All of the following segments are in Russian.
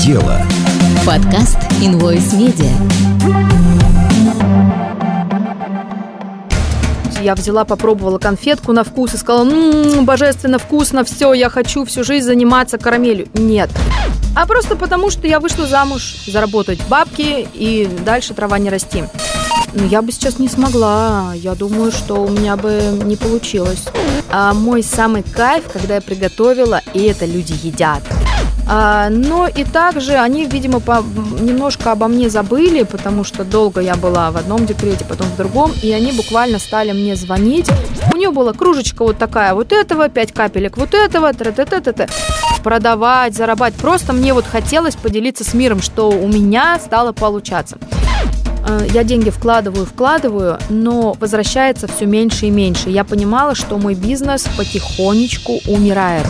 дело». Подкаст Invoice Media. Я взяла, попробовала конфетку на вкус и сказала, ммм, божественно вкусно, все, я хочу всю жизнь заниматься карамелью. Нет. А просто потому, что я вышла замуж, заработать бабки и дальше трава не расти. Но я бы сейчас не смогла. Я думаю, что у меня бы не получилось. А мой самый кайф, когда я приготовила, и это люди едят. А, но и также они, видимо, по, немножко обо мне забыли, потому что долго я была в одном декрете, потом в другом, и они буквально стали мне звонить. У нее была кружечка вот такая вот этого, 5 капелек вот этого, т -т -т -т -т. продавать, зарабатывать. Просто мне вот хотелось поделиться с миром, что у меня стало получаться а, я деньги вкладываю, вкладываю, но возвращается все меньше и меньше. Я понимала, что мой бизнес потихонечку умирает.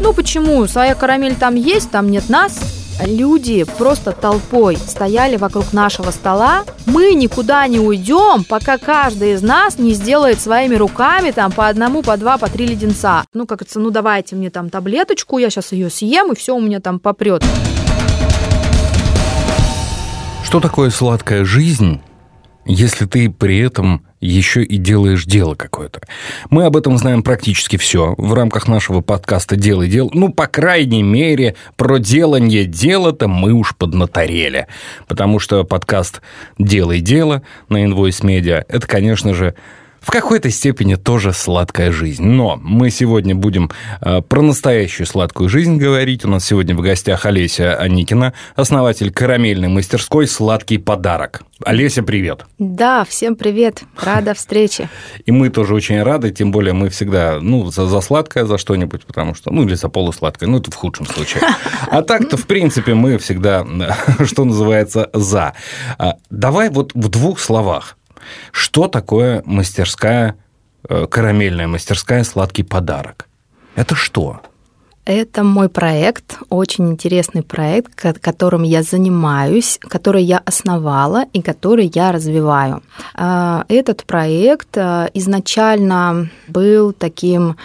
Ну почему? Своя карамель там есть, там нет нас. Люди просто толпой стояли вокруг нашего стола. Мы никуда не уйдем, пока каждый из нас не сделает своими руками там по одному, по два, по три леденца. Ну, как это, ну давайте мне там таблеточку, я сейчас ее съем, и все у меня там попрет. Что такое сладкая жизнь, если ты при этом еще и делаешь дело какое-то. Мы об этом знаем практически все в рамках нашего подкаста «Делай дело». Ну, по крайней мере, про делание дела-то мы уж поднаторели. Потому что подкаст «Делай дело» на Invoice Media – это, конечно же, в какой-то степени тоже сладкая жизнь. Но мы сегодня будем э, про настоящую сладкую жизнь говорить. У нас сегодня в гостях Олеся Аникина, основатель карамельной мастерской «Сладкий подарок». Олеся, привет. Да, всем привет. Рада встрече. И мы тоже очень рады, тем более мы всегда, ну, за, за сладкое, за что-нибудь, потому что, ну, или за полусладкое, ну, это в худшем случае. А так-то, в принципе, мы всегда, что называется, за. А, давай вот в двух словах что такое мастерская, э, карамельная мастерская «Сладкий подарок»? Это что? Это мой проект, очень интересный проект, которым я занимаюсь, который я основала и который я развиваю. А, этот проект э, изначально был таким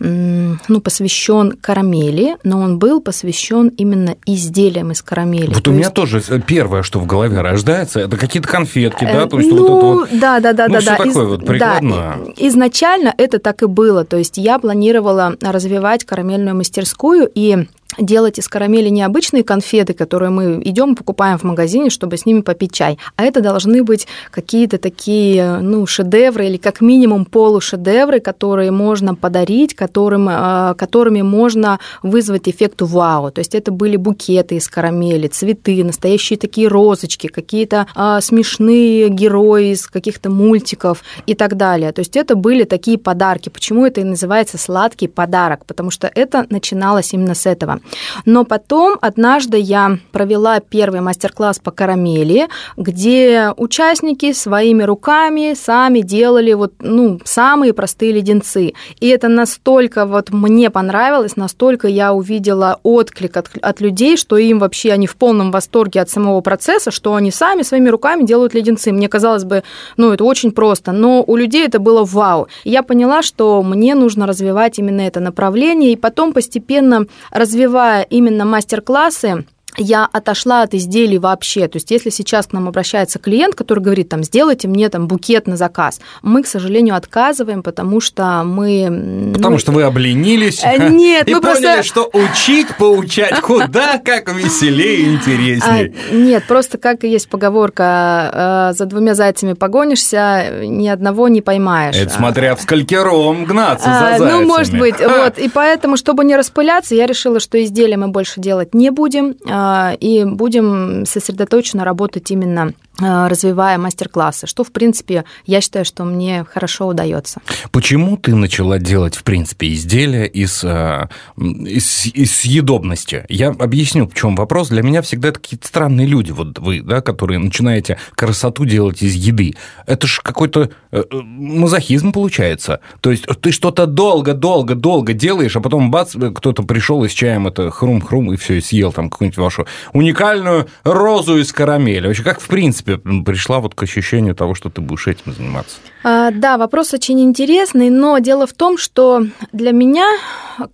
ну, посвящен карамели, но он был посвящен именно изделиям из карамели. Вот То у меня тоже первое, что в голове рождается, это какие-то конфетки, да? То есть ну, вот это вот, да, да, да, ну, да, да. такое Из, вот прикладное. Да, изначально это так и было. То есть я планировала развивать карамельную мастерскую и делать из карамели не обычные конфеты, которые мы идем покупаем в магазине, чтобы с ними попить чай, а это должны быть какие-то такие, ну, шедевры или как минимум полушедевры, которые можно подарить, которым, а, которыми можно вызвать эффект вау. То есть это были букеты из карамели, цветы, настоящие такие розочки, какие-то а, смешные герои из каких-то мультиков и так далее. То есть это были такие подарки. Почему это и называется сладкий подарок? Потому что это начиналось именно с этого. Но потом однажды я провела первый мастер-класс по карамели, где участники своими руками сами делали вот, ну, самые простые леденцы. И это настолько вот мне понравилось, настолько я увидела отклик от, от людей, что им вообще они в полном восторге от самого процесса, что они сами своими руками делают леденцы. Мне казалось бы, ну, это очень просто, но у людей это было вау. Я поняла, что мне нужно развивать именно это направление, и потом постепенно развивать развивая именно мастер-классы, я отошла от изделий вообще. То есть, если сейчас к нам обращается клиент, который говорит, там, сделайте мне там букет на заказ, мы, к сожалению, отказываем, потому что мы... Потому ну, что вы обленились э, нет, и мы поняли, просто... что учить, поучать куда как веселее и интереснее. А, нет, просто как есть поговорка, э, за двумя зайцами погонишься, ни одного не поймаешь. Это смотря в скалькером гнаться за а, зайцами. Ну, может быть, вот. И поэтому, чтобы не распыляться, я решила, что изделия мы больше делать не будем, а, и будем сосредоточенно работать именно а, развивая мастер-классы, что, в принципе, я считаю, что мне хорошо удается. Почему ты начала делать, в принципе, изделия из, а, из, из съедобности? Я объясню, в чем вопрос. Для меня всегда это какие-то странные люди, вот вы, да, которые начинаете красоту делать из еды. Это же какой-то э, э, мазохизм получается. То есть ты что-то долго-долго-долго делаешь, а потом бац, кто-то пришел и с чаем это хрум-хрум и все, и съел там какую-нибудь вашу уникальную розу из карамели. Вообще, как в принципе принципе, пришла вот к ощущению того, что ты будешь этим заниматься? А, да, вопрос очень интересный, но дело в том, что для меня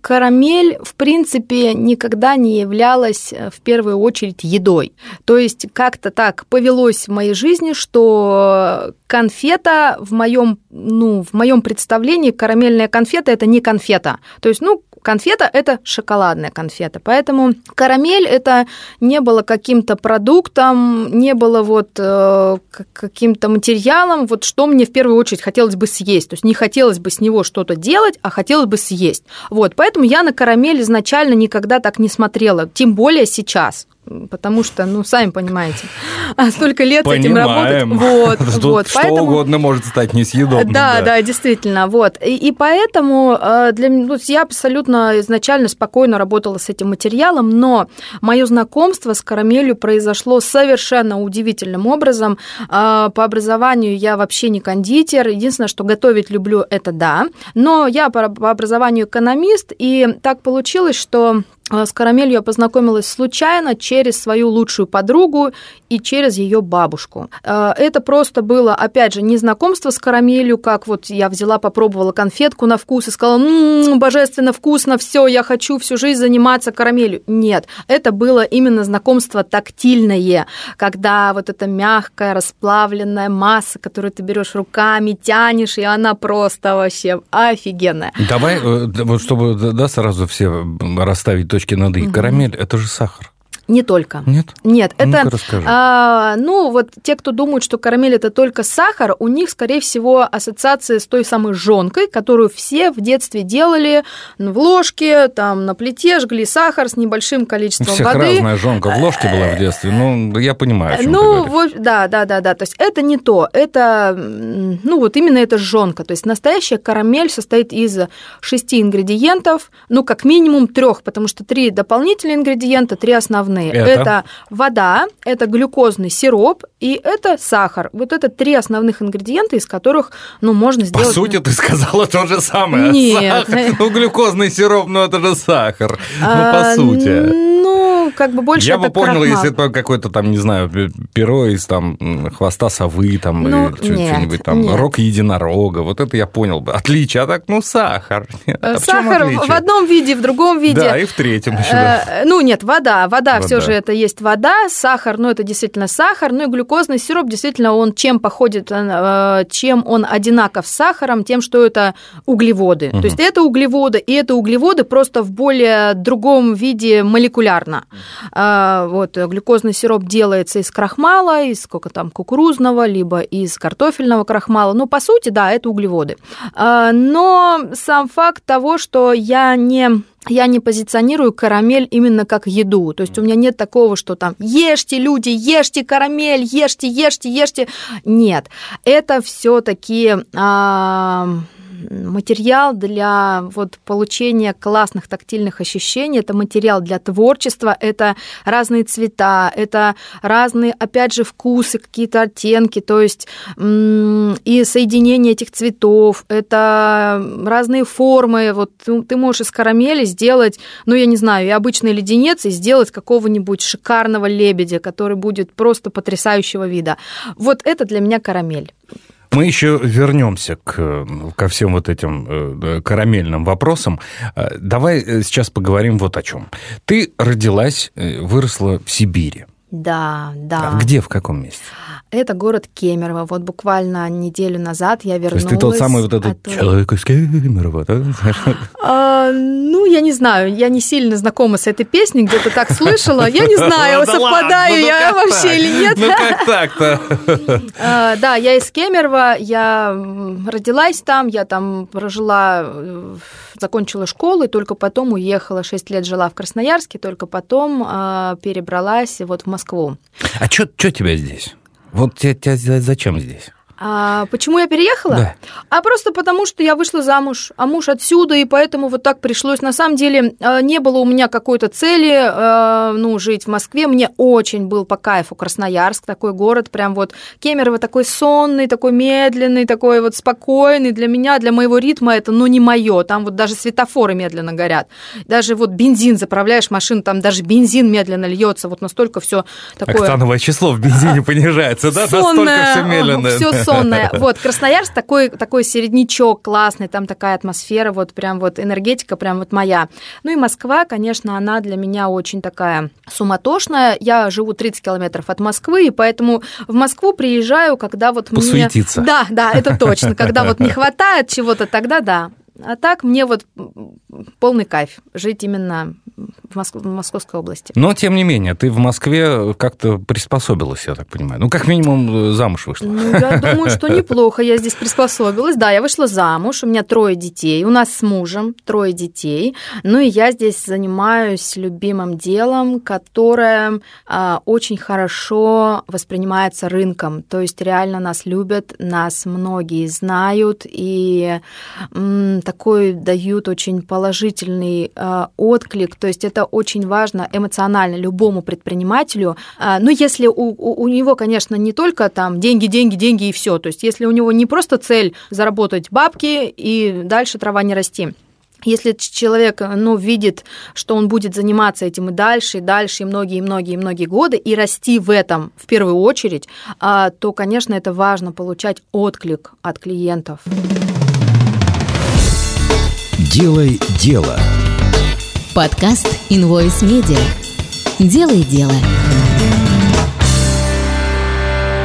карамель, в принципе, никогда не являлась э, в первую очередь едой. То есть как-то так повелось в моей жизни, что конфета в моем, ну, в моем представлении карамельная конфета это не конфета. То есть, ну, конфета – это шоколадная конфета. Поэтому карамель – это не было каким-то продуктом, не было вот э, каким-то материалом, вот что мне в первую очередь хотелось бы съесть. То есть не хотелось бы с него что-то делать, а хотелось бы съесть. Вот, поэтому я на карамель изначально никогда так не смотрела, тем более сейчас потому что, ну, сами понимаете, столько лет Понимаем. этим работать. Вот, Тут вот. Что Поэтому... угодно может стать несъедобным. Да, да, да действительно, вот. И, и поэтому э, для меня, ну, я абсолютно изначально спокойно работала с этим материалом, но мое знакомство с карамелью произошло совершенно удивительным образом. Э, по образованию я вообще не кондитер, единственное, что готовить люблю, это да, но я по образованию экономист, и так получилось, что а, с карамелью я познакомилась случайно через свою лучшую подругу и через ее бабушку. А, это просто было, опять же, не знакомство с карамелью, как вот я взяла, попробовала конфетку на вкус и сказала, м-м, божественно вкусно, все, я хочу всю жизнь заниматься карамелью. Нет, это было именно знакомство тактильное, когда вот эта мягкая расплавленная масса, которую ты берешь руками, тянешь, и она просто вообще офигенная. Давай, э, чтобы да, сразу все расставить точки над «и». Угу. Карамель – это же сахар. Не только. Нет? Нет, это... А, ну, вот те, кто думают, что карамель это только сахар, у них, скорее всего, ассоциация с той самой жонкой, которую все в детстве делали в ложке, там, на плите жгли сахар с небольшим количеством у всех воды. разная жонка в ложке была в детстве, ну, я понимаю, Ну, вот, да, да, да, да, то есть это не то, это, ну, вот именно это жонка, то есть настоящая карамель состоит из шести ингредиентов, ну, как минимум трех, потому что три дополнительные ингредиента, три основные основные. Это? это вода, это глюкозный сироп и это сахар. Вот это три основных ингредиента, из которых, ну, можно сделать... По сути, ты сказала то же самое. Нет. Сахар, ну, глюкозный сироп, ну, это же сахар. Ну, по а, сути. Ну, как бы больше Я бы понял, крахмал. если это какое-то там, не знаю, перо из там хвоста совы, там, ну, или что-нибудь там, нет. рог единорога, вот это я понял бы. Отличие, а так, ну, сахар. А сахар в, в одном виде, в другом виде. Да, и в третьем еще, да. Э, ну, нет, вода, вода, все же это есть вода, сахар, ну, это действительно сахар, ну, и глюкозный сироп, действительно, он чем походит, э, чем он одинаков с сахаром, тем, что это углеводы. Угу. То есть это углеводы, и это углеводы просто в более другом виде молекулярно. А, вот, глюкозный сироп делается из крахмала, из сколько там, кукурузного, либо из картофельного крахмала. Ну, по сути, да, это углеводы. А, но сам факт того, что я не я не позиционирую карамель именно как еду. То есть у меня нет такого, что там ешьте, люди, ешьте карамель, ешьте, ешьте, ешьте. Нет, это все-таки а, материал для вот получения классных тактильных ощущений, это материал для творчества, это разные цвета, это разные, опять же, вкусы, какие-то оттенки, то есть и соединение этих цветов, это разные формы. Вот ты можешь из карамели сделать, ну, я не знаю, и обычный леденец, и сделать какого-нибудь шикарного лебедя, который будет просто потрясающего вида. Вот это для меня карамель. Мы еще вернемся к, ко всем вот этим э, карамельным вопросам. Э, давай э, сейчас поговорим вот о чем. Ты родилась, выросла в Сибири. Да, да. А где, в каком месте? Это город Кемерово. Вот буквально неделю назад я вернулась. То есть ты тот самый вот этот оттуда. человек из Кемерово, да? А, ну, я не знаю, я не сильно знакома с этой песней, где-то так слышала. Я не знаю, совпадаю ну я вообще или нет. Ну, как так-то? А, да, я из Кемерово, я родилась там, я там прожила, э, закончила школу, и только потом уехала, 6 лет жила в Красноярске, только потом а, перебралась вот в Москву. А что тебя здесь? Вот тебя, тебя зачем здесь? А почему я переехала? Да. А просто потому, что я вышла замуж, а муж отсюда, и поэтому вот так пришлось. На самом деле э, не было у меня какой-то цели, э, ну, жить в Москве. Мне очень был по кайфу Красноярск, такой город, прям вот Кемерово такой сонный, такой медленный, такой вот спокойный. Для меня, для моего ритма это, ну, не мое. Там вот даже светофоры медленно горят. Даже вот бензин заправляешь машину, там даже бензин медленно льется. Вот настолько все такое... Октановое число в бензине понижается, да? Настолько все медленно. Все сонное. Вот, Красноярск такой, такой середнячок классный, там такая атмосфера, вот прям вот энергетика прям вот моя. Ну и Москва, конечно, она для меня очень такая суматошная. Я живу 30 километров от Москвы, и поэтому в Москву приезжаю, когда вот Посуетиться. мне... Да, да, это точно. Когда вот не хватает чего-то, тогда да. А так мне вот полный кайф жить именно в, Моск... в Московской области. Но, тем не менее, ты в Москве как-то приспособилась, я так понимаю. Ну, как минимум, замуж вышла. Ну, я думаю, что неплохо я здесь приспособилась. Да, я вышла замуж, у меня трое детей, у нас с мужем трое детей. Ну, и я здесь занимаюсь любимым делом, которое а, очень хорошо воспринимается рынком. То есть реально нас любят, нас многие знают, и такой дают очень положительный э, отклик. То есть это очень важно эмоционально любому предпринимателю. Э, ну, если у, у, у него, конечно, не только там деньги, деньги, деньги и все. То есть если у него не просто цель заработать бабки и дальше трава не расти. Если человек ну, видит, что он будет заниматься этим и дальше, и дальше, и многие, и многие, и многие годы, и расти в этом в первую очередь, а, то, конечно, это важно получать отклик от клиентов. Делай дело. Подкаст Invoice Media. Делай дело.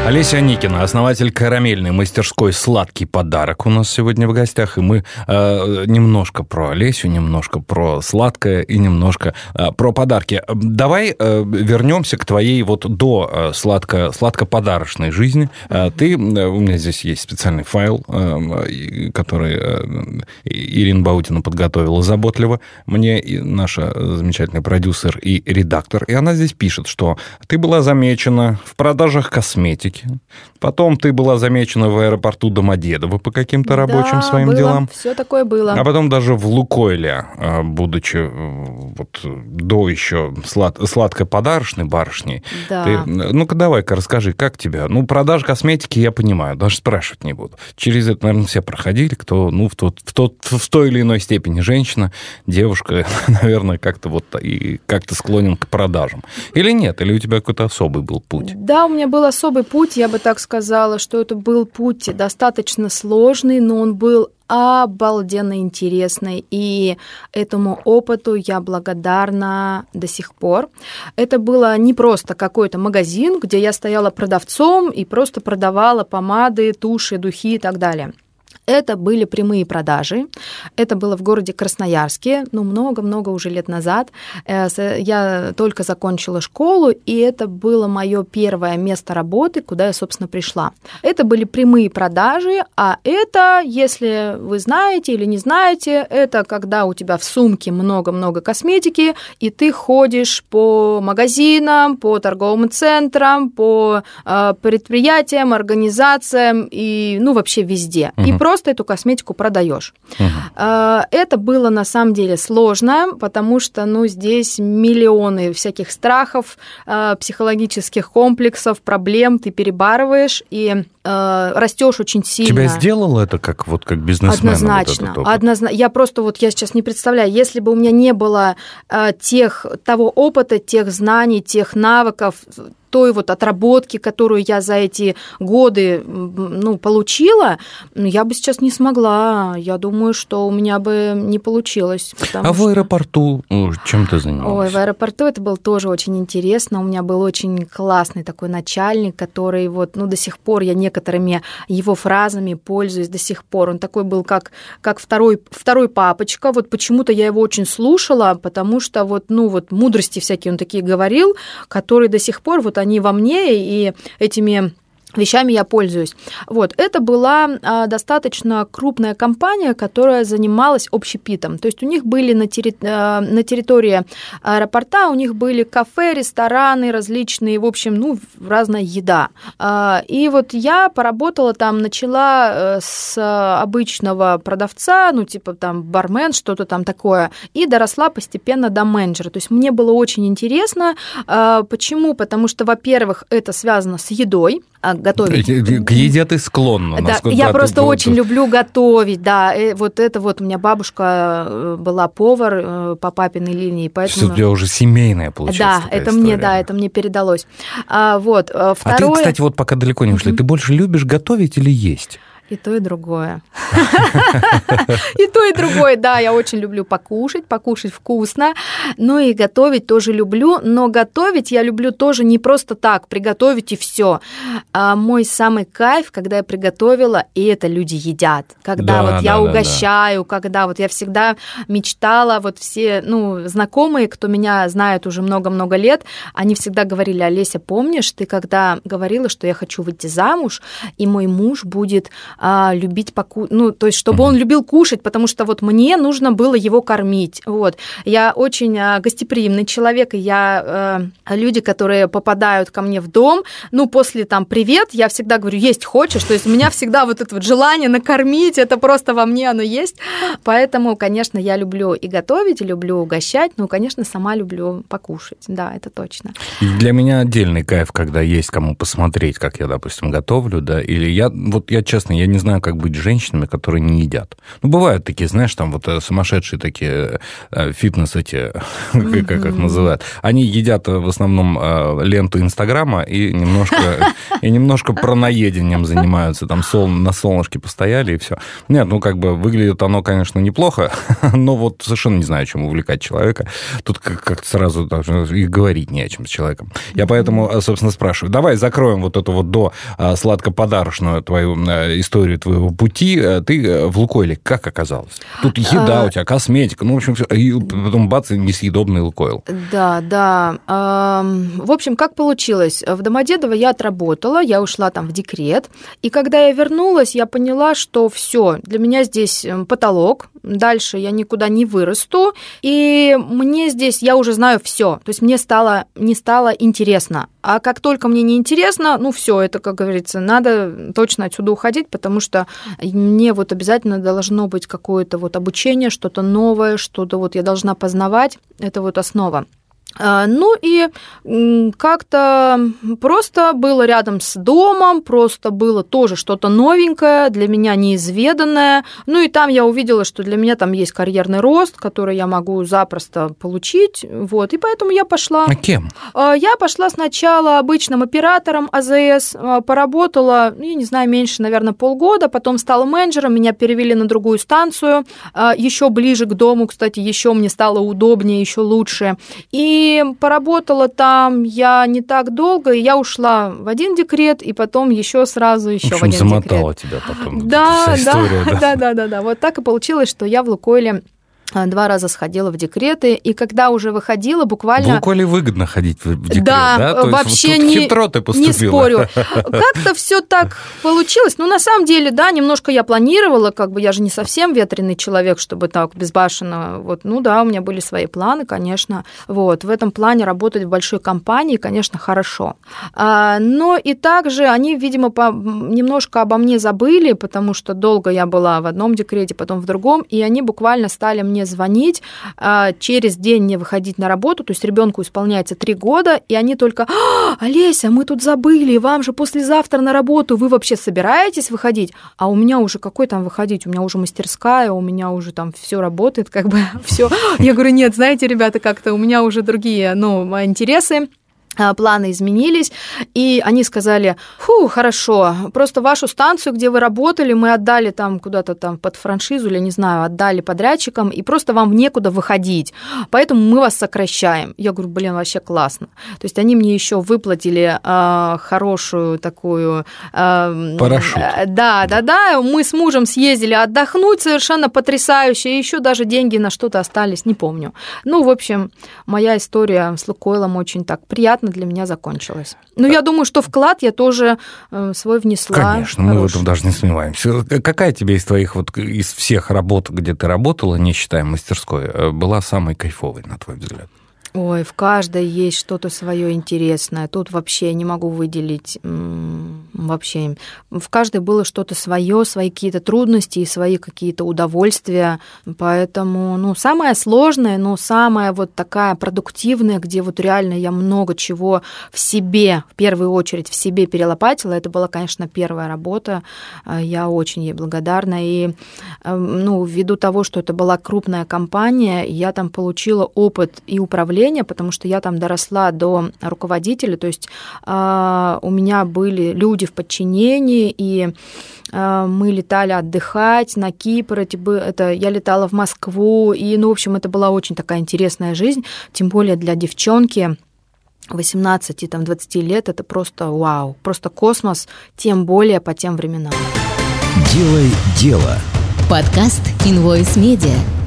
Олеся Никина, основатель карамельной мастерской «Сладкий подарок» у нас сегодня в гостях, и мы э, немножко про Олесю, немножко про сладкое и немножко э, про подарки. Давай э, вернемся к твоей вот до э, сладко, сладко-подарочной жизни. Э, ты, э, у меня здесь есть специальный файл, э, который э, Ирина Баутина подготовила заботливо мне, и наша замечательный продюсер и редактор, и она здесь пишет, что ты была замечена в продажах косметики, Америке. Потом ты была замечена в аэропорту Домодедово по каким-то рабочим да, своим было, делам. Все такое было. А потом даже в Лукойле, а, будучи э, вот до еще слад, сладкой подарочной барышней. Да. Ты, ну-ка давай-ка расскажи, как тебя? Ну, продаж косметики я понимаю, даже спрашивать не буду. Через это, наверное, все проходили, кто, ну, в, тот, в, тот, в той или иной степени женщина, девушка, наверное, как-то вот и как-то склонен к продажам. Или нет? Или у тебя какой-то особый был путь? Да, у меня был особый путь путь, я бы так сказала, что это был путь достаточно сложный, но он был обалденно интересный, и этому опыту я благодарна до сих пор. Это было не просто какой-то магазин, где я стояла продавцом и просто продавала помады, туши, духи и так далее. Это были прямые продажи. Это было в городе Красноярске, ну, много-много уже лет назад. Э, я только закончила школу, и это было мое первое место работы, куда я, собственно, пришла. Это были прямые продажи, а это, если вы знаете или не знаете, это когда у тебя в сумке много-много косметики, и ты ходишь по магазинам, по торговым центрам, по э, предприятиям, организациям и, ну, вообще везде. Угу. И просто просто эту косметику продаешь. Угу. Это было на самом деле сложно, потому что ну, здесь миллионы всяких страхов, а, психологических комплексов, проблем ты перебарываешь и а, растешь очень сильно. Тебя сделало это как вот как бизнесмен? Однозначно, вот однозначно. Я просто вот я сейчас не представляю, если бы у меня не было тех того опыта, тех знаний, тех навыков, той вот отработки, которую я за эти годы ну, получила, я бы сейчас не смогла. Я думаю, что у меня бы не получилось. А что... в аэропорту ну, чем ты занималась? Ой, в аэропорту это было тоже очень интересно. У меня был очень классный такой начальник, который вот, ну, до сих пор я некоторыми его фразами пользуюсь до сих пор. Он такой был, как, как второй, второй папочка. Вот почему-то я его очень слушала, потому что вот, ну, вот мудрости всякие он такие говорил, которые до сих пор вот они во мне, и этими вещами я пользуюсь. Вот, это была а, достаточно крупная компания, которая занималась общепитом. То есть у них были на, терри... а, на территории аэропорта, у них были кафе, рестораны различные, в общем, ну, разная еда. А, и вот я поработала там, начала э, с обычного продавца, ну, типа там бармен, что-то там такое, и доросла постепенно до менеджера. То есть мне было очень интересно. А, почему? Потому что, во-первых, это связано с едой, готовить. К еде ты склонна. Да, я просто ты, очень люблю готовить, да. И вот это вот у меня бабушка э, была повар э, по папиной линии, поэтому... Все у тебя уже семейная получается. Да, это история. мне, да, это мне передалось. А, вот, второе... А ты, кстати, вот пока далеко не ушли, mm-hmm. ты больше любишь готовить или есть? И то, и другое. И то, и другое, да, я очень люблю покушать, покушать вкусно, ну и готовить тоже люблю, но готовить я люблю тоже не просто так, приготовить и все. А мой самый кайф, когда я приготовила, и это люди едят, когда вот я угощаю, когда вот я всегда мечтала, вот все, ну, знакомые, кто меня знает уже много-много лет, они всегда говорили, Олеся, помнишь, ты когда говорила, что я хочу выйти замуж, и мой муж будет а, любить покушать, ну, то есть, чтобы mm-hmm. он любил кушать, потому что вот мне нужно было его кормить. Вот. Я очень а, гостеприимный человек, и я, а, люди, которые попадают ко мне в дом, ну, после там «привет», я всегда говорю «есть хочешь?», то есть у меня всегда вот это вот желание накормить, это просто во мне оно есть, поэтому, конечно, я люблю и готовить, и люблю угощать, ну, конечно, сама люблю покушать, да, это точно. Для меня отдельный кайф, когда есть кому посмотреть, как я, допустим, готовлю, да, или я, вот я честно, я не знаю, как быть с женщинами, которые не едят. Ну, бывают такие, знаешь, там вот э, сумасшедшие такие э, фитнес эти, как их называют. Они едят э, в основном ленту Инстаграма и немножко, и немножко пронаедением занимаются. Там сол, на солнышке постояли и все. Нет, ну, как бы выглядит оно, конечно, неплохо, но вот совершенно не знаю, чем увлекать человека. Тут как-то сразу и говорить не о чем с человеком. Я поэтому, собственно, спрашиваю. Давай закроем вот эту вот до сладко-подарочную твою историю твоего пути э, ты э, в Лукойле как оказалась? Тут еда а... у тебя, косметика, ну, в общем, и потом бац, и несъедобный Лукойл. Да, да. В общем, как получилось? В Домодедово я отработала, я ушла там в декрет, и когда я вернулась, я поняла, что все, для меня здесь эм, потолок, дальше я никуда не вырасту, и мне здесь, я уже знаю все, то есть мне стало, не стало интересно. А как только мне не интересно, ну все, это, как говорится, надо точно отсюда уходить, потому что мне вот обязательно должно быть какое-то вот обучение, что-то новое, что-то вот я должна познавать, это вот основа. А, ну и как-то просто было рядом с домом, просто было тоже что-то новенькое, для меня неизведанное. Ну и там я увидела, что для меня там есть карьерный рост, который я могу запросто получить. Вот, и поэтому я пошла. А кем? А, я пошла сначала обычным оператором АЗС, а, поработала, ну, я не знаю, меньше, наверное, полгода, потом стала менеджером, меня перевели на другую станцию, еще ближе к дому, кстати, еще мне стало удобнее, еще лучше. И и поработала там я не так долго, и я ушла в один декрет, и потом еще сразу еще в, общем, в один замотала декрет. тебя потом. Да, история, да, да, да, да, да. Вот так и получилось, что я в Лукойле два раза сходила в декреты, и когда уже выходила, буквально... Лукойле выгодно ходить в декрет, да? да? То вообще есть, не, хитро ты поступила. не спорю. Как-то все так получилось. Ну, на самом деле, да, немножко я планировала, как бы я же не совсем ветреный человек, чтобы так безбашенно. Вот, ну да, у меня были свои планы, конечно. Вот, в этом плане работать в большой компании, конечно, хорошо. А, но и также они, видимо, по, немножко обо мне забыли, потому что долго я была в одном декрете, потом в другом, и они буквально стали мне мне звонить, а, через день не выходить на работу, то есть ребенку исполняется три года, и они только, а, Олеся, мы тут забыли, вам же послезавтра на работу, вы вообще собираетесь выходить? А у меня уже какой там выходить? У меня уже мастерская, у меня уже там все работает, как бы все. Я говорю, нет, знаете, ребята, как-то у меня уже другие, ну, интересы. А, планы изменились, и они сказали, фу, хорошо, просто вашу станцию, где вы работали, мы отдали там куда-то там под франшизу или, не знаю, отдали подрядчикам, и просто вам некуда выходить, поэтому мы вас сокращаем. Я говорю, блин, вообще классно. То есть они мне еще выплатили э, хорошую такую... Э, Парашют. Э, да, да, да, мы с мужем съездили отдохнуть совершенно потрясающе, и еще даже деньги на что-то остались, не помню. Ну, в общем, моя история с Лукойлом очень так приятно понятно, для меня закончилось. Ну, я думаю, что вклад я тоже э, свой внесла. Конечно, мы в этом даже не сомневаемся. Какая тебе из твоих, вот из всех работ, где ты работала, не считая мастерской, э, была самой кайфовой, на твой взгляд? Ой, в каждой есть что-то свое интересное. Тут вообще не могу выделить вообще. В каждой было что-то свое, свои какие-то трудности и свои какие-то удовольствия. Поэтому, ну, самое сложное, но самая вот такая продуктивная, где вот реально я много чего в себе, в первую очередь в себе перелопатила, это была, конечно, первая работа. Я очень ей благодарна. И, эм, ну, ввиду того, что это была крупная компания, я там получила опыт и управления управления, потому что я там доросла до руководителя, то есть э, у меня были люди в подчинении, и э, мы летали отдыхать на Кипр, это, это я летала в Москву, и, ну, в общем, это была очень такая интересная жизнь, тем более для девчонки. 18 там 20 лет это просто вау, просто космос, тем более по тем временам. Делай дело. Подкаст Invoice Media.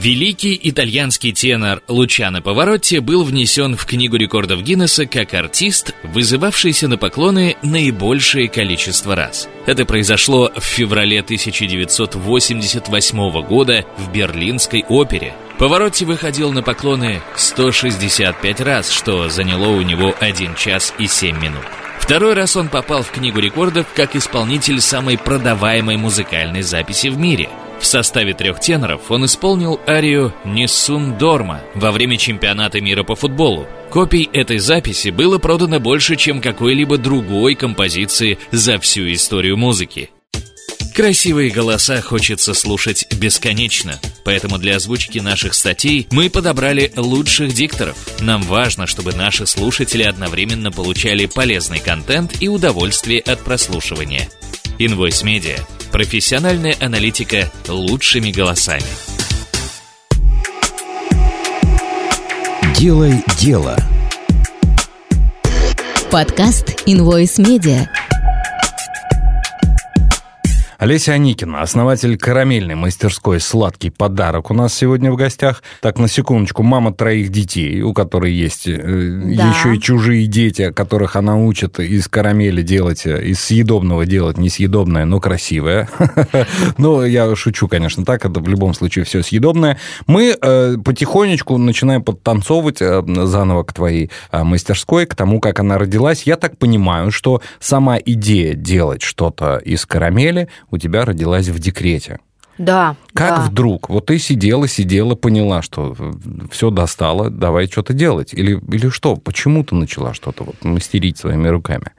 Великий итальянский тенор Лучано Поворотти был внесен в Книгу рекордов Гиннесса как артист, вызывавшийся на поклоны наибольшее количество раз. Это произошло в феврале 1988 года в Берлинской опере. Поворотти выходил на поклоны 165 раз, что заняло у него 1 час и 7 минут. Второй раз он попал в Книгу рекордов как исполнитель самой продаваемой музыкальной записи в мире – в составе трех теноров он исполнил арию «Нессун Дорма» во время чемпионата мира по футболу. Копий этой записи было продано больше, чем какой-либо другой композиции за всю историю музыки. Красивые голоса хочется слушать бесконечно, поэтому для озвучки наших статей мы подобрали лучших дикторов. Нам важно, чтобы наши слушатели одновременно получали полезный контент и удовольствие от прослушивания. Invoice Media Профессиональная аналитика лучшими голосами. Делай дело. Подкаст Invoice Media. Олеся Аникина, основатель карамельной мастерской «Сладкий подарок» у нас сегодня в гостях. Так, на секундочку, мама троих детей, у которой есть э, да. еще и чужие дети, которых она учит из карамели делать, э, из съедобного делать несъедобное, но красивое. Ну, я шучу, конечно, так, это в любом случае все съедобное. Мы э, потихонечку начинаем подтанцовывать заново к твоей мастерской, к тому, как она родилась. Я так понимаю, что сама идея делать что-то из карамели у тебя родилась в декрете. Да. Как да. вдруг? Вот ты сидела, сидела, поняла, что все достало, давай что-то делать. Или, или что? Почему ты начала что-то вот мастерить своими руками?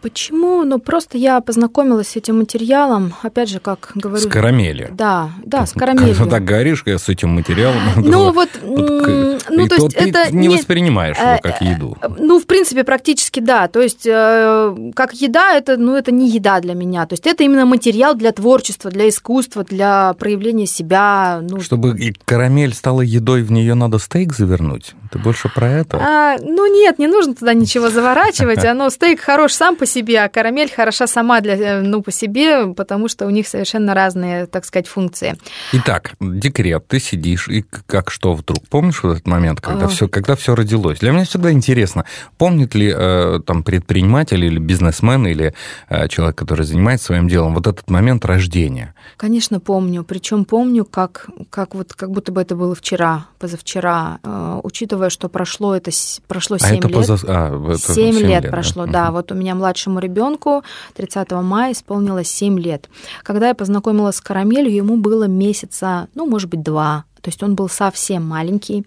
Почему? Ну, просто я познакомилась с этим материалом, опять же, как говорю... С карамели. Да, да, с карамелью. Когда я с этим материалом... Ну, вот... Ну, то есть это... не воспринимаешь его как э, еду. Ну, в принципе, практически да. То есть, э, как еда, это, ну, это не еда для меня. То есть, это именно материал для творчества, для искусства, для проявления себя. Ну... Чтобы карамель стала едой, в нее надо стейк завернуть? Ты больше про это? А, ну, нет, не нужно туда ничего заворачивать. Оно, стейк хорош сам по себе, а карамель хороша сама для, э, ну, по себе, потому что у них совершенно разные, так сказать, функции. Итак, декрет, ты сидишь, и как что вдруг? Помнишь вот этот момент, когда, а... все, когда все родилось? Для меня всегда интересно, помнит ли э, там предприниматель или бизнесмен, или э, человек, который занимается своим делом, вот этот момент рождения? Конечно, помню. Причем помню, как, как, вот, как будто бы это было вчера, позавчера, э, учитывая, что прошло это прошло 7 а это лет. Поза... А, это 7, 7 лет, лет прошло, да. да. Вот у меня младшему ребенку 30 мая исполнилось 7 лет. Когда я познакомилась с карамелью, ему было месяца, ну, может быть, два. То есть он был совсем маленький.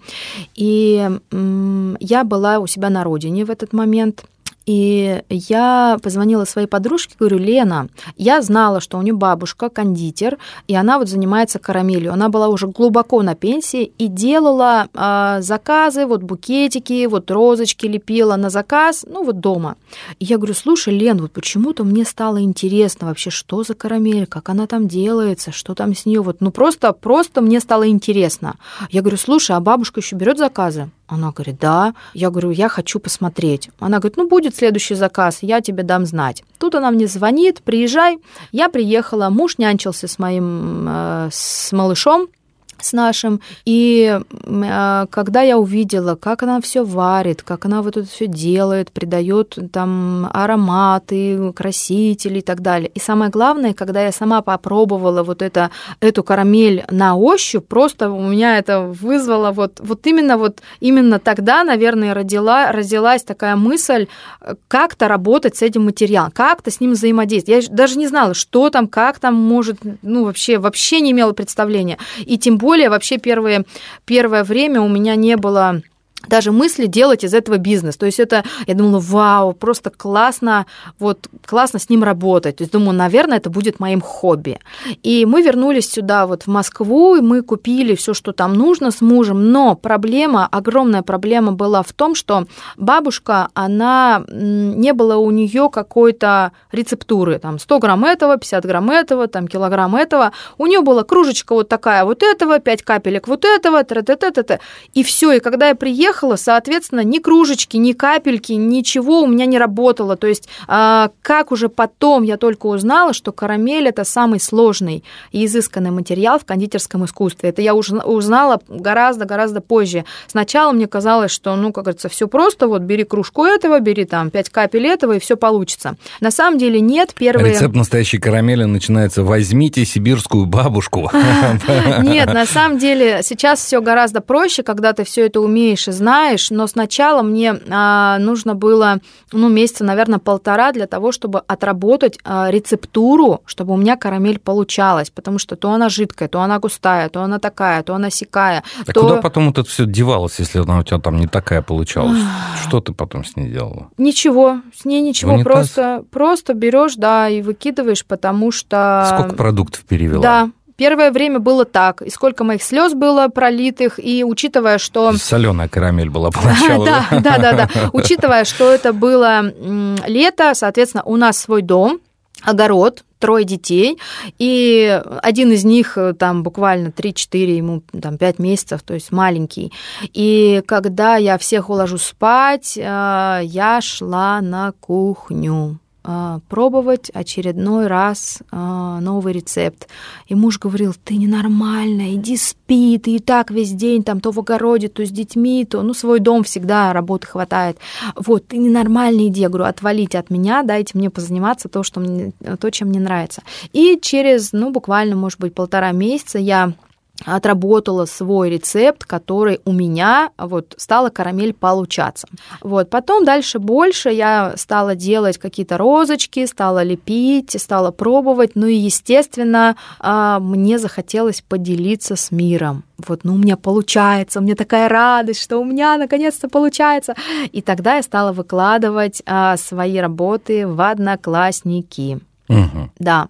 И я была у себя на родине в этот момент – и я позвонила своей подружке, говорю, Лена, я знала, что у нее бабушка кондитер, и она вот занимается карамелью. Она была уже глубоко на пенсии и делала э, заказы, вот букетики, вот розочки лепила на заказ, ну вот дома. И я говорю, слушай, Лен, вот почему-то мне стало интересно вообще, что за карамель, как она там делается, что там с нее, вот, ну просто, просто мне стало интересно. Я говорю, слушай, а бабушка еще берет заказы? Она говорит, да. Я говорю, я хочу посмотреть. Она говорит, ну, будет следующий заказ, я тебе дам знать. Тут она мне звонит, приезжай. Я приехала, муж нянчился с моим, э, с малышом, с нашим. И э, когда я увидела, как она все варит, как она вот это все делает, придает там ароматы, красители и так далее. И самое главное, когда я сама попробовала вот это, эту карамель на ощупь, просто у меня это вызвало вот, вот именно вот именно тогда, наверное, родила, родилась такая мысль как-то работать с этим материалом, как-то с ним взаимодействовать. Я даже не знала, что там, как там может, ну вообще, вообще не имела представления. И тем более вообще первые, первое время у меня не было даже мысли делать из этого бизнес. То есть это, я думала, вау, просто классно, вот классно с ним работать. То есть думаю, наверное, это будет моим хобби. И мы вернулись сюда, вот в Москву, и мы купили все, что там нужно с мужем. Но проблема, огромная проблема была в том, что бабушка, она, не было у нее какой-то рецептуры, там 100 грамм этого, 50 грамм этого, там килограмм этого. У нее была кружечка вот такая вот этого, 5 капелек вот этого, -та -та -та. и все. И когда я приехала, приехала, соответственно, ни кружечки, ни капельки, ничего у меня не работало. То есть, а, как уже потом я только узнала, что карамель это самый сложный и изысканный материал в кондитерском искусстве. Это я уже узнала гораздо-гораздо позже. Сначала мне казалось, что, ну, как говорится, все просто, вот бери кружку этого, бери там 5 капель этого, и все получится. На самом деле нет. Первые... Рецепт настоящей карамели начинается «возьмите сибирскую бабушку». Нет, на самом деле сейчас все гораздо проще, когда ты все это умеешь и знаешь, но сначала мне а, нужно было, ну, месяца, наверное, полтора для того, чтобы отработать а, рецептуру, чтобы у меня карамель получалась, потому что то она жидкая, то она густая, то она такая, то она сякая. А то... куда потом вот это все девалось, если она у тебя там не такая получалась? Что ты потом с ней делала? Ничего, с ней ничего, просто, просто берешь, да, и выкидываешь, потому что... Сколько продуктов перевела? Да, Первое время было так, и сколько моих слез было пролитых, и учитывая, что... Соленая карамель была поначалу. Да, да, да, да. Учитывая, что это было лето, соответственно, у нас свой дом, огород, трое детей, и один из них э, там буквально 3-4, ему там 5 месяцев, то есть маленький. И когда я всех уложу спать, э, я шла на кухню пробовать очередной раз а, новый рецепт. И муж говорил, ты ненормальная, иди спи, ты и так весь день там то в огороде, то с детьми, то, ну, свой дом всегда, работы хватает. Вот, ты ненормальная, иди, я говорю, отвалите от меня, дайте мне позаниматься то, что мне, то, чем мне нравится. И через, ну, буквально, может быть, полтора месяца я отработала свой рецепт, который у меня вот стала карамель получаться. Вот, потом дальше больше я стала делать какие-то розочки, стала лепить, стала пробовать, ну и, естественно, а, мне захотелось поделиться с миром. Вот, ну у меня получается, у меня такая радость, что у меня наконец-то получается. И тогда я стала выкладывать а, свои работы в одноклассники. Угу. Да.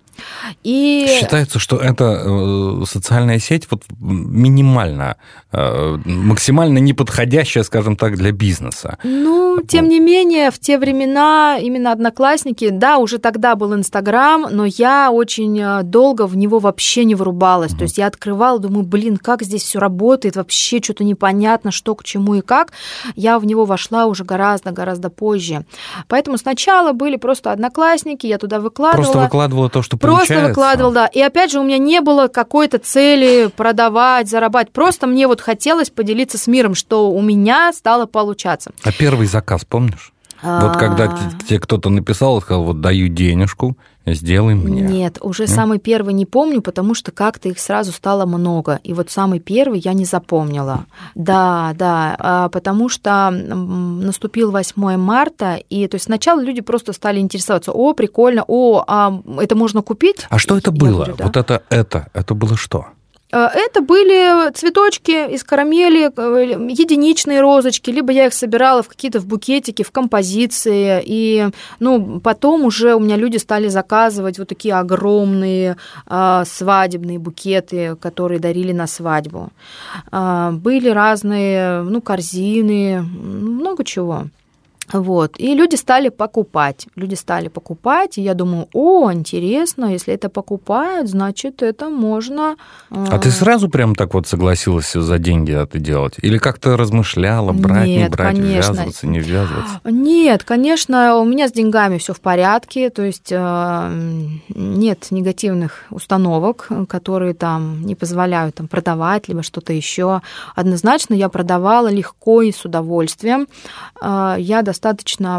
И... Считается, что это э, социальная сеть вот минимально, э, максимально неподходящая, скажем так, для бизнеса. Ну, тем не менее, в те времена именно одноклассники, да, уже тогда был Инстаграм, но я очень э, долго в него вообще не вырубалась. Mm-hmm. То есть я открывала, думаю, блин, как здесь все работает, вообще что-то непонятно, что к чему и как. Я в него вошла уже гораздо-гораздо позже. Поэтому сначала были просто одноклассники, я туда выкладывала. Просто выкладывала то, что Просто получается. выкладывал, да. И опять же, у меня не было какой-то цели продавать, зарабатывать. Просто мне вот хотелось поделиться с миром, что у меня стало получаться. А первый заказ помнишь? Вот когда тебе кто-то написал, сказал, вот даю денежку, сделай мне. Нет, уже Нет? самый первый не помню, потому что как-то их сразу стало много. И вот самый первый я не запомнила. Да, да, а, потому что наступил 8 марта, и то есть сначала люди просто стали интересоваться, о, прикольно, о, а это можно купить? А что это было? Говорю, да. Вот это, это, это было что? Э, это были цветочки из карамели, э, единичные розочки, либо я их собирала в какие-то в букетики, в композиции. И ну, потом уже у меня люди стали заказывать вот такие огромные э, свадебные букеты, которые дарили на свадьбу. Были разные ну, корзины, много чего. Вот. И люди стали покупать. Люди стали покупать, и я думаю, о, интересно, если это покупают, значит, это можно... А ты сразу прям так вот согласилась за деньги это делать? Или как-то размышляла, брать, Нет, не брать, конечно. ввязываться, не ввязываться? Нет, конечно, у меня с деньгами все в порядке, то есть э, нет негативных установок, которые там не позволяют там, продавать, либо что-то еще. Однозначно я продавала легко и с удовольствием. Э, Я достаточно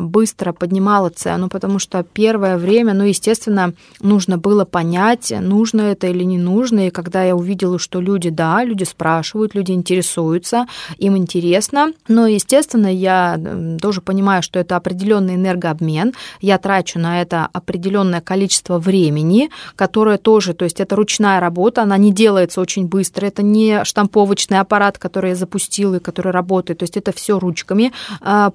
быстро поднимала цену, потому что первое время, ну, естественно, нужно было понять, нужно это или не нужно. И когда я увидела, что люди, да, люди спрашивают, люди интересуются, им интересно. Но, естественно, я тоже понимаю, что это определенный энергообмен. Я трачу на это определенное количество времени, которое тоже, то есть это ручная работа, она не делается очень быстро. Это не штамповочный аппарат, который я запустила и который работает. То есть это все ручками. А,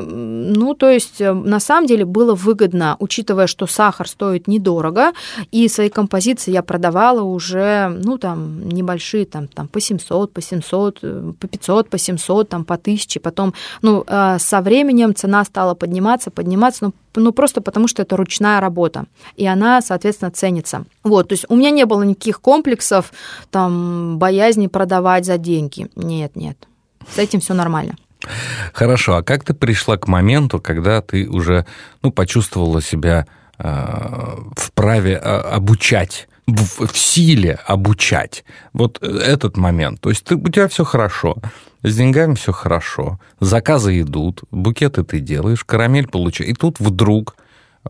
Ну, то есть э, на самом деле было выгодно, учитывая, что сахар стоит недорого, и свои композиции я продавала уже, ну, там, небольшие, там, там по 700, по 700, э, по 500, по 700, там, по 1000. Потом, ну, э, со временем цена стала подниматься, подниматься, ну, ну, просто потому что это ручная работа, и она, соответственно, ценится. Вот, то есть у меня не было никаких комплексов, там, боязни продавать за деньги. Нет, нет, с этим все нормально. Хорошо, а как ты пришла к моменту, когда ты уже ну, почувствовала себя э, вправе э, обучать? В, в силе обучать. Вот этот момент. То есть ты, у тебя все хорошо, с деньгами все хорошо, заказы идут, букеты ты делаешь, карамель получаешь. И тут вдруг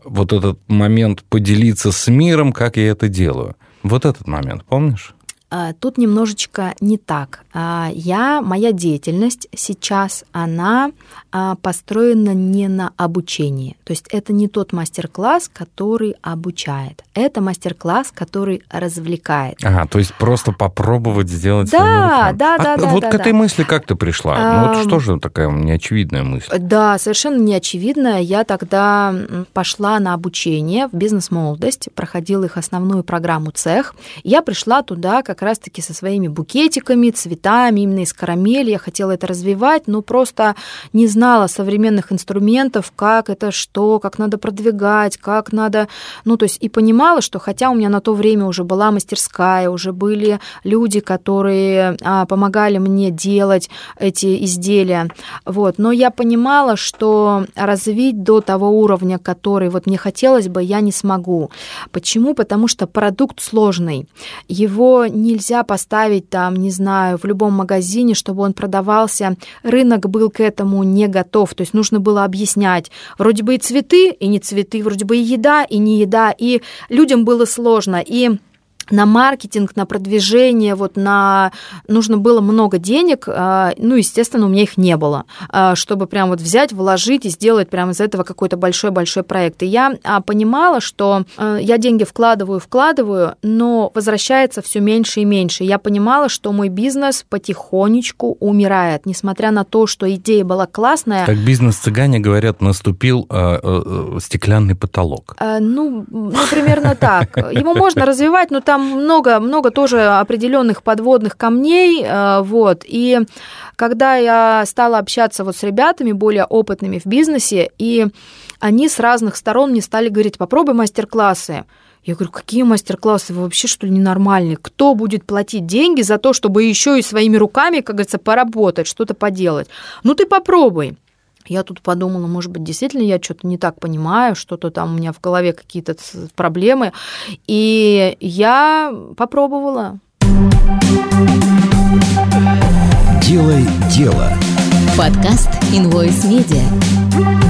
вот этот момент поделиться с миром, как я это делаю. Вот этот момент, помнишь? А, Тут немножечко не так. А, Я, моя деятельность сейчас, она а, построена не на обучении. То есть это не тот мастер-класс, который обучает. Это мастер-класс, который развлекает. Ага, то есть просто попробовать сделать Да, руками. да, А да, да, Вот да, к этой да. мысли как ты пришла? ну, Ам. вот что же такая неочевидная мысль? Да, совершенно неочевидно. Я тогда пошла на обучение в бизнес-молодость, проходила их основную программу «Цех». Я пришла туда как раз-таки со своими букетиками, цветами, именно из карамели. Я хотела это развивать, но просто не знала современных инструментов, как это что, как надо продвигать, как надо... Ну, то есть и понимала, что хотя у меня на то время уже была мастерская, уже были люди, которые а, помогали мне делать эти изделия, вот, но я понимала, что развить до того уровня, который вот мне хотелось бы, я не смогу. Почему? Потому что продукт сложный. Его нельзя поставить там, не знаю, в любом магазине, чтобы он продавался. Рынок был к этому не готов. То есть нужно было объяснять. Вроде бы и цветы, и не цветы, вроде бы и еда, и не еда. И людям было сложно. И на маркетинг, на продвижение, вот на нужно было много денег, а, ну, естественно, у меня их не было, а, чтобы прям вот взять, вложить и сделать прям из этого какой-то большой-большой проект. И я а, понимала, что я деньги вкладываю, вкладываю, но возвращается все меньше и меньше. Я понимала, что мой бизнес потихонечку умирает, несмотря на то, что идея была классная. Как бизнес-цыгане говорят, наступил э, э, стеклянный потолок. Э, Ну, ну, примерно так. Его можно развивать, но там много, много тоже определенных подводных камней, э, вот. И когда я стала общаться вот с ребятами более опытными в бизнесе, и они с разных сторон мне стали говорить, попробуй мастер-классы. Я говорю, какие мастер-классы? Вы вообще, что ли, ненормальные? Кто будет платить деньги за то, чтобы еще и своими руками, как говорится, поработать, что-то поделать? Ну, ты попробуй. Я тут подумала, может быть, действительно я что-то не так понимаю, что-то там у меня в голове какие-то проблемы. И я попробовала. Делай дело. Подкаст Invoice Media.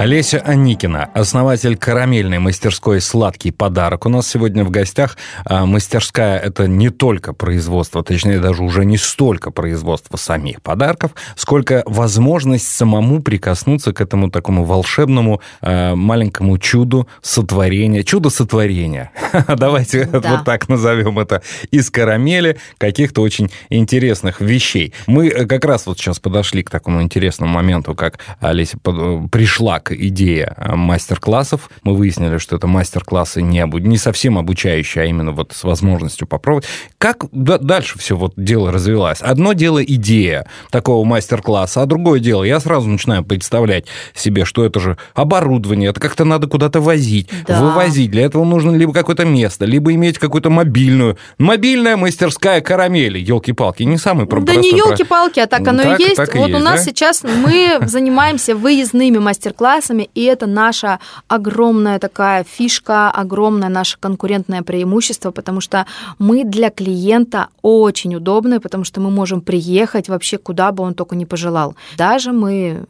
Олеся Аникина, основатель карамельной мастерской «Сладкий подарок». У нас сегодня в гостях а, мастерская – это не только производство, точнее, даже уже не столько производство самих подарков, сколько возможность самому прикоснуться к этому такому волшебному а, маленькому чуду сотворения, чудо сотворения. Давайте Да. вот так назовем это, из карамели каких-то очень интересных вещей. Мы э, как раз вот сейчас подошли к такому интересному моменту, как Олеся э, пришла к как идея э, мастер-классов. Мы выяснили, что это мастер-классы не, не совсем обучающие, а именно вот с возможностью попробовать. Как дальше все вот дело развилось? Одно дело идея такого мастер-класса, а другое дело, я сразу начинаю представлять себе, что это же оборудование, это как-то надо куда-то возить, да. вывозить. Для этого нужно либо какое-то место, либо иметь какую-то мобильную. Мобильная мастерская карамели, елки-палки, не самый да простой. Да не елки-палки, а так оно так, и есть. Так и вот есть, у нас да? сейчас мы занимаемся выездными мастер-классами, и это наша огромная такая фишка, огромное наше конкурентное преимущество, потому что мы для клиента очень удобны, потому что мы можем приехать вообще куда бы он только не пожелал. Даже мы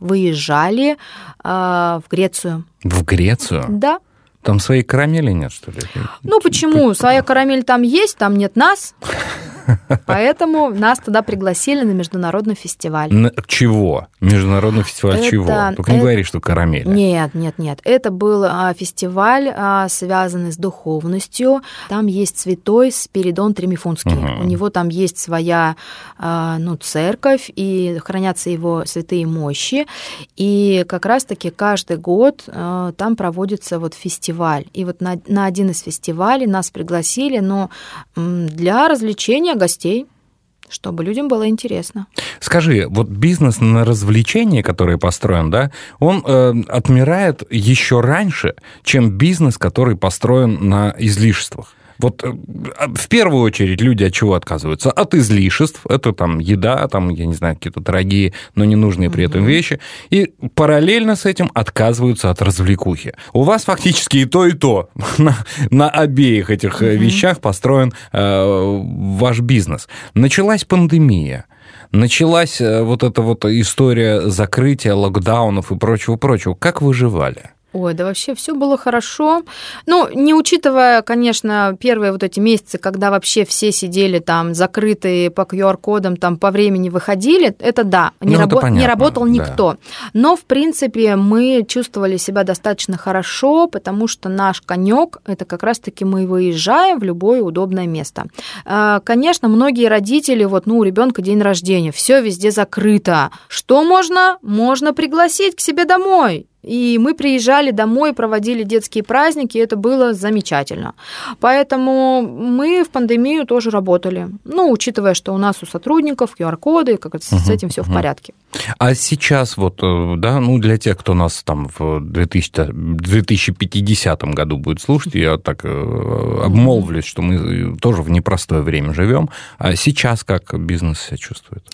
выезжали э, в Грецию. В Грецию? Да. Там своей карамели нет, что ли? Ну почему? Своя карамель там есть, там нет нас. Поэтому нас туда пригласили на международный фестиваль. На чего? Международный фестиваль это, чего? Только это... не говори, что карамель. Нет, нет, нет. Это был а, фестиваль, а, связанный с духовностью. Там есть святой Спиридон Тремифунский. Угу. У него там есть своя а, ну, церковь, и хранятся его святые мощи. И как раз-таки каждый год там проводится вот фестиваль. И вот на, на один из фестивалей нас пригласили, но для развлечения гостей чтобы людям было интересно. Скажи, вот бизнес на развлечение, который построен, да, он э, отмирает еще раньше, чем бизнес, который построен на излишествах. Вот э, в первую очередь люди от чего отказываются? От излишеств. Это там еда, там, я не знаю, какие-то дорогие, но ненужные при этом вещи. И параллельно с этим отказываются от развлекухи. У вас фактически и то, и то. На, на обеих этих mm вещах построен э, ваш бизнес. Началась пандемия началась э, вот эта вот история закрытия, локдаунов и прочего-прочего. Как выживали? Ой, да вообще все было хорошо. Ну, не учитывая, конечно, первые вот эти месяцы, когда вообще все сидели там закрытые по QR-кодам, там по времени выходили, это да, не, ну, рабо- это не работал никто. Да. Но, в принципе, мы чувствовали себя достаточно хорошо, потому что наш конек это как раз-таки мы выезжаем в любое удобное место. А, конечно, многие родители, вот, ну, у ребенка день рождения, все везде закрыто. Что можно? Можно пригласить к себе домой и мы приезжали домой, проводили детские праздники, и это было замечательно. Поэтому мы в пандемию тоже работали. Ну, учитывая, что у нас у сотрудников QR-коды, как с угу, этим все угу. в порядке. А сейчас вот, э, да, ну, для тех, кто нас там в 2000, 2050 году будет слушать, я так э, обмолвлюсь, что мы тоже в непростое время живем. А сейчас как бизнес себя чувствует?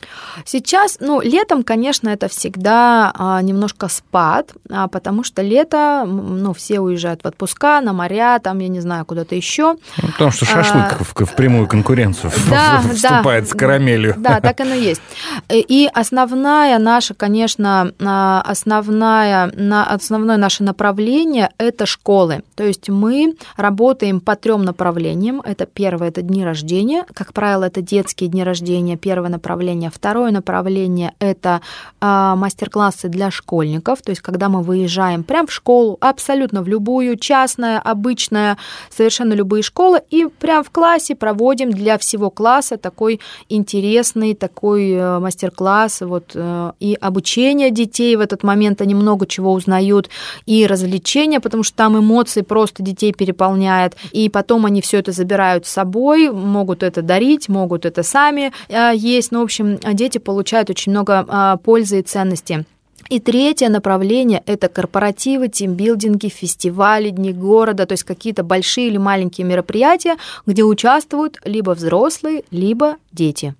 Сейчас, ну, летом, конечно, это всегда а, немножко спад, а, потому что лето, ну, все уезжают в отпуска, на моря, там, я не знаю, куда-то еще. Ну, потому что шашлык а, в, в прямую конкуренцию да, вступает да, с карамелью. Да, так оно есть. И основная наша, конечно, а, основная, основное наше направление – это школы. То есть мы работаем по трем направлениям. Это первое – это дни рождения. Как правило, это детские дни рождения, первое направление. Второе направление – это а, мастер-классы для школьников. То есть когда мы выезжаем прямо в школу, абсолютно в любую, частная, обычная, совершенно любые школы, и прямо в классе проводим для всего класса такой интересный такой э, мастер-класс, вот, э, и обучение детей в этот момент, они много чего узнают, и развлечения, потому что там эмоции просто детей переполняет, и потом они все это забирают с собой, могут это дарить, могут это сами э, есть, ну, в общем, дети получают очень много пользы и ценности. И третье направление – это корпоративы, тимбилдинги, фестивали, дни города, то есть какие-то большие или маленькие мероприятия, где участвуют либо взрослые, либо дети.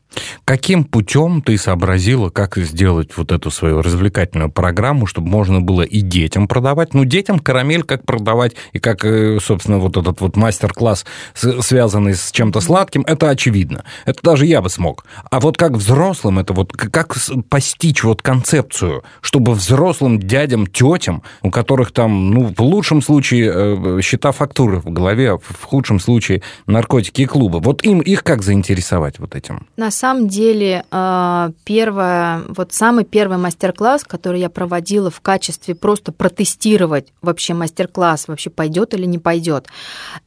Каким путем ты сообразила, как сделать вот эту свою развлекательную программу, чтобы можно было и детям продавать? Ну, детям карамель как продавать, и как, э, собственно, вот этот вот мастер-класс, связанный с чем-то сладким, это очевидно. Это даже я бы смог. А вот как взрослым это вот, как постичь вот концепцию, чтобы взрослым дядям, тетям, у которых там, ну, в лучшем случае э, счета фактуры в голове, в худшем случае наркотики и клубы, вот им их как заинтересовать вот этим? На самом деле э, первое, вот самый первый мастер-класс, который я проводила в качестве просто протестировать вообще мастер-класс, вообще пойдет или не пойдет,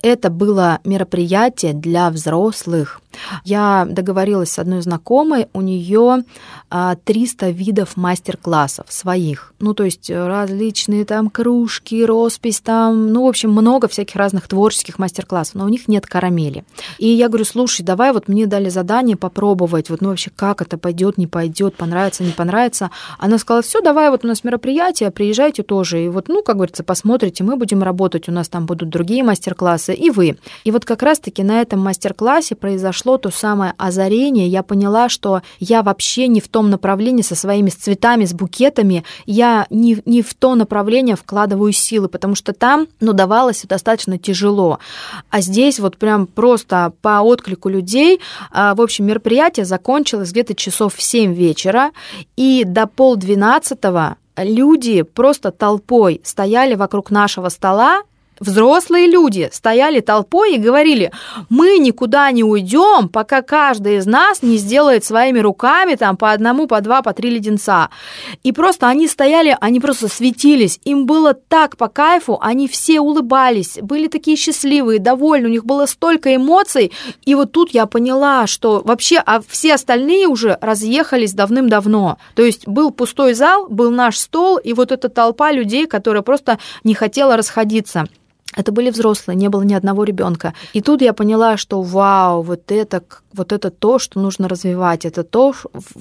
это было мероприятие для взрослых. Я договорилась с одной знакомой, у нее 300 видов мастер-классов своих. Ну, то есть различные там кружки, роспись там, ну, в общем, много всяких разных творческих мастер-классов, но у них нет карамели. И я говорю, слушай, давай вот мне дали задание попробовать, вот, ну, вообще, как это пойдет, не пойдет, понравится, не понравится. Она сказала, все, давай, вот у нас мероприятие, приезжайте тоже, и вот, ну, как говорится, посмотрите, мы будем работать, у нас там будут другие мастер-классы, и вы. И вот как раз-таки на этом мастер-классе произошло то самое озарение, я поняла, что я вообще не в том направлении со своими цветами, с букетами, я не, не в то направление вкладываю силы, потому что там, ну, давалось достаточно тяжело. А здесь вот прям просто по отклику людей, а, в общем, мероприятие закончилось где-то часов в 7 вечера, и до полдвенадцатого люди просто толпой стояли вокруг нашего стола взрослые люди стояли толпой и говорили, мы никуда не уйдем, пока каждый из нас не сделает своими руками там по одному, по два, по три леденца. И просто они стояли, они просто светились, им было так по кайфу, они все улыбались, были такие счастливые, довольны, у них было столько эмоций. И вот тут я поняла, что вообще а все остальные уже разъехались давным-давно. То есть был пустой зал, был наш стол, и вот эта толпа людей, которая просто не хотела расходиться. Это были взрослые, не было ни одного ребенка. И тут я поняла, что вау, вот это, вот это то, что нужно развивать, это то,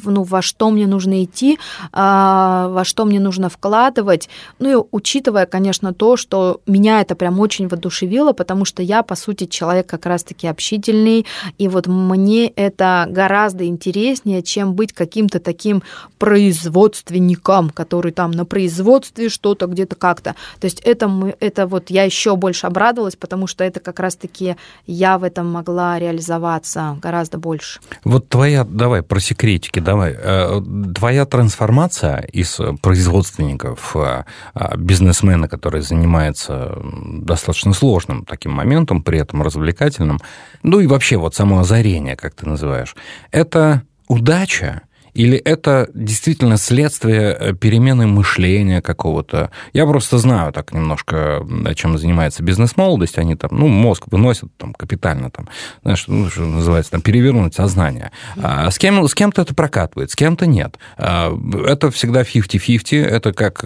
ну, во что мне нужно идти, а, во что мне нужно вкладывать. Ну и учитывая, конечно, то, что меня это прям очень воодушевило, потому что я, по сути, человек как раз-таки общительный, и вот мне это гораздо интереснее, чем быть каким-то таким производственником, который там на производстве что-то где-то как-то. То есть это, мы, это вот я еще больше обрадовалась, потому что это как раз-таки я в этом могла реализоваться гораздо больше. Вот твоя, давай, про секретики, давай. Э, твоя трансформация из производственников э, бизнесмена, который занимается достаточно сложным таким моментом, при этом развлекательным, ну и вообще вот само озарение, как ты называешь, это удача или это действительно следствие э, перемены мышления какого-то? Я просто знаю так немножко, чем занимается бизнес-молодость. Они там, ну, мозг выносят там капитально, там, знаешь, ну, что называется, там, перевернуть сознание. А с, кем, с кем-то это прокатывает, с кем-то нет. А, это всегда 50-50. Это как,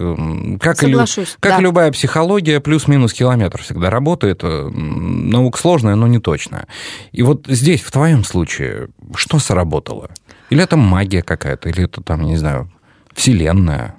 как, и, как да. любая психология, плюс-минус километр всегда работает. Э, наука сложная, но не точная. И вот здесь, в твоем случае, что сработало? Или это магия какая-то, или это там, не знаю, вселенная?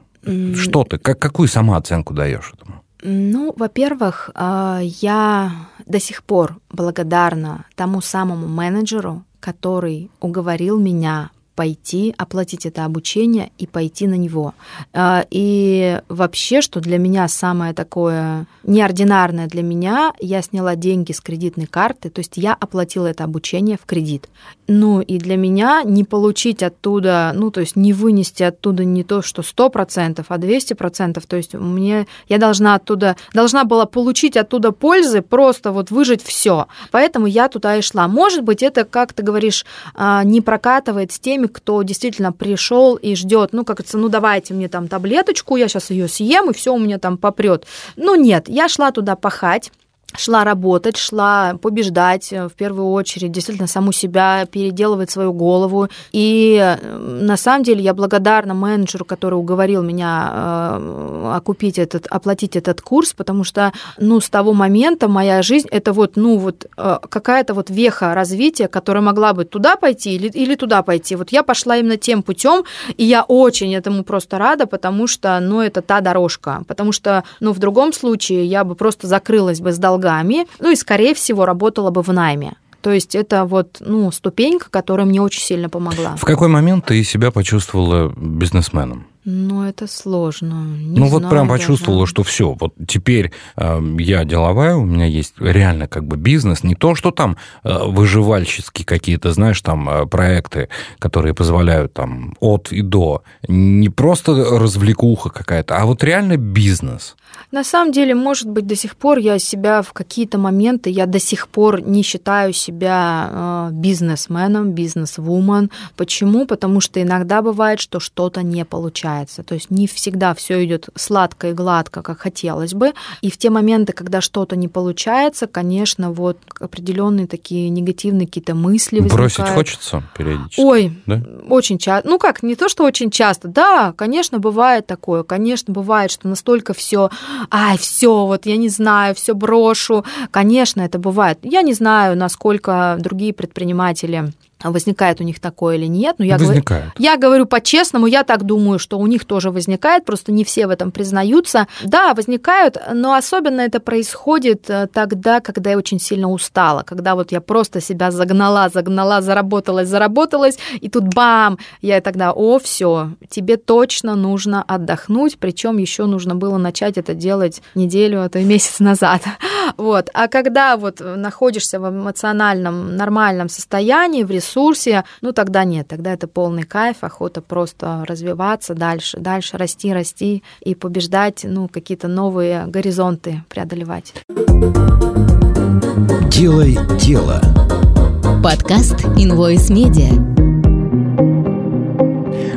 Что ты, как, какую самооценку даешь этому? Ну, во-первых, а, я до сих пор благодарна тому самому менеджеру, который уговорил меня пойти, оплатить это обучение и пойти на него. А, и вообще, что для меня самое такое неординарное для меня, я сняла деньги с кредитной карты, то есть я оплатила это обучение в кредит. Ну и для меня не получить оттуда, ну то есть не вынести оттуда не то, что 100%, а 200%, то есть мне, я должна оттуда, должна была получить оттуда пользы, просто вот выжить все. Поэтому я туда и шла. Может быть, это, как ты говоришь, а, не прокатывает с теми, кто действительно пришел и ждет, ну, как это, ну, давайте мне там таблеточку, я сейчас ее съем, и все у меня там попрет. Ну, нет, я шла туда пахать, шла работать, шла побеждать, э, в первую очередь, действительно саму себя, переделывать свою голову. И э, на самом деле я благодарна менеджеру, который уговорил меня э, окупить этот, оплатить этот курс, потому что, ну, с того момента моя жизнь, это вот, ну, вот какая-то вот веха развития, которая могла бы туда пойти или, или туда пойти. Вот я пошла именно тем путем, и я очень этому просто рада, потому что, ну, это та дорожка. Потому что, ну, в другом случае я бы просто закрылась бы с долгами долгами, ну и, скорее всего, работала бы в найме. То есть это вот, ну, ступенька, которая мне очень сильно помогла. В какой момент ты себя почувствовала бизнесменом? Ну, это сложно. Не ну, вот знаю прям даже. почувствовала, что все, вот теперь э, я деловая, у меня есть реально как бы бизнес, не то, что там э, выживальческие какие-то, знаешь, там э, проекты, которые позволяют там от и до, не просто развлекуха какая-то, а вот реально бизнес. На самом деле, может быть, до сих пор я себя в какие-то моменты, я до сих пор не считаю себя э, бизнесменом, бизнес-вумен. Почему? Потому что иногда бывает, что что-то не получается. То есть не всегда все идет сладко и гладко, как хотелось бы. И в те моменты, когда что-то не получается, конечно, вот определенные такие негативные какие-то мысли Бросить возникают. хочется периодически? Ой, Да? очень часто. Ну как, не то, что очень часто. Да, конечно, бывает такое. Конечно, бывает, что настолько все, ай, все, вот я не знаю, все брошу. Конечно, это бывает. Я не знаю, насколько другие предприниматели возникает у них такое или нет, но я говорю, Возникает. я говорю по-честному, я так думаю, что у них тоже возникает, просто не все в этом признаются. Да, возникают, но особенно это происходит э, тогда, когда я очень сильно устала, когда вот я просто себя загнала, загнала, заработалась, заработалась, и тут бам, я тогда, о, все, тебе точно нужно отдохнуть, причем еще нужно было начать это делать неделю, а то и месяц назад. Вот. А когда вот находишься в эмоциональном нормальном состоянии, в ресурсе, ну тогда нет, тогда это полный кайф, охота просто развиваться дальше, дальше расти, расти и побеждать, ну, какие-то новые горизонты преодолевать. Делай дело. Подкаст Invoice Media.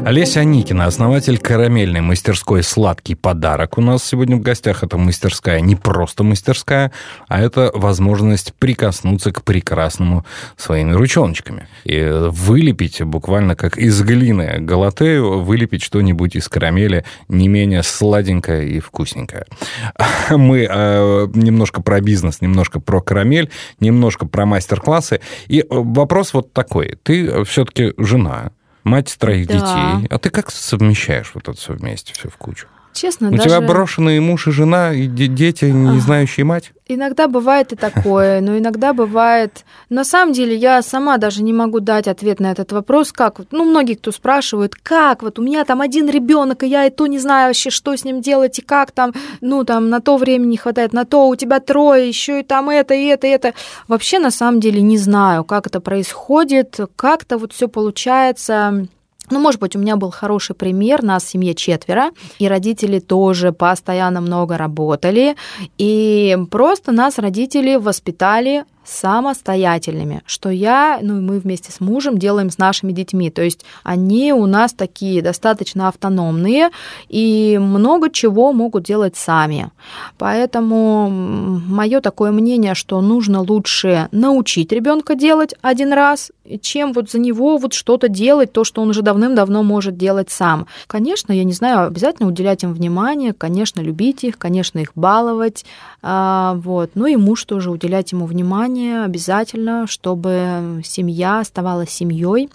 Олеся Аникина, основатель карамельной мастерской «Сладкий подарок». У нас сегодня в гостях эта мастерская не просто мастерская, а это возможность прикоснуться к прекрасному своими ручоночками. И вылепить буквально как из глины галатею, вылепить что-нибудь из карамели не менее сладенькое и вкусненькое. Мы э, немножко про бизнес, немножко про карамель, немножко про мастер-классы. И вопрос вот такой. Ты все-таки жена, мать троих Да. детей. А ты как совмещаешь вот это все вместе, все в кучу? Честно, У даже тебя брошенные муж и жена, и де- дети, не знающие мать? иногда бывает и такое, но иногда бывает... На самом деле я сама даже не могу дать ответ на этот вопрос, как... Ну, многие, кто спрашивают, как вот у меня там один ребенок, и я и то не знаю вообще, что с ним делать, и как там, ну, там, на то времени не хватает, на то у тебя трое, еще и там это, и это, и это. Вообще, на самом деле, не знаю, как это происходит, как-то вот все получается... Ну, может быть, у меня был хороший пример, нас в семье четверо, и родители тоже постоянно много работали, и просто нас родители воспитали самостоятельными, что я, ну и мы вместе с мужем делаем с нашими детьми. То есть они у нас такие достаточно автономные и много чего могут делать сами. Поэтому мое такое мнение, что нужно лучше научить ребенка делать один раз, чем вот за него вот что-то делать, то, что он уже давным-давно может делать сам. Конечно, я не знаю, обязательно уделять им внимание, конечно, любить их, конечно, их баловать, а, вот. Ну и муж тоже уделять ему внимание обязательно, чтобы семья оставалась семьей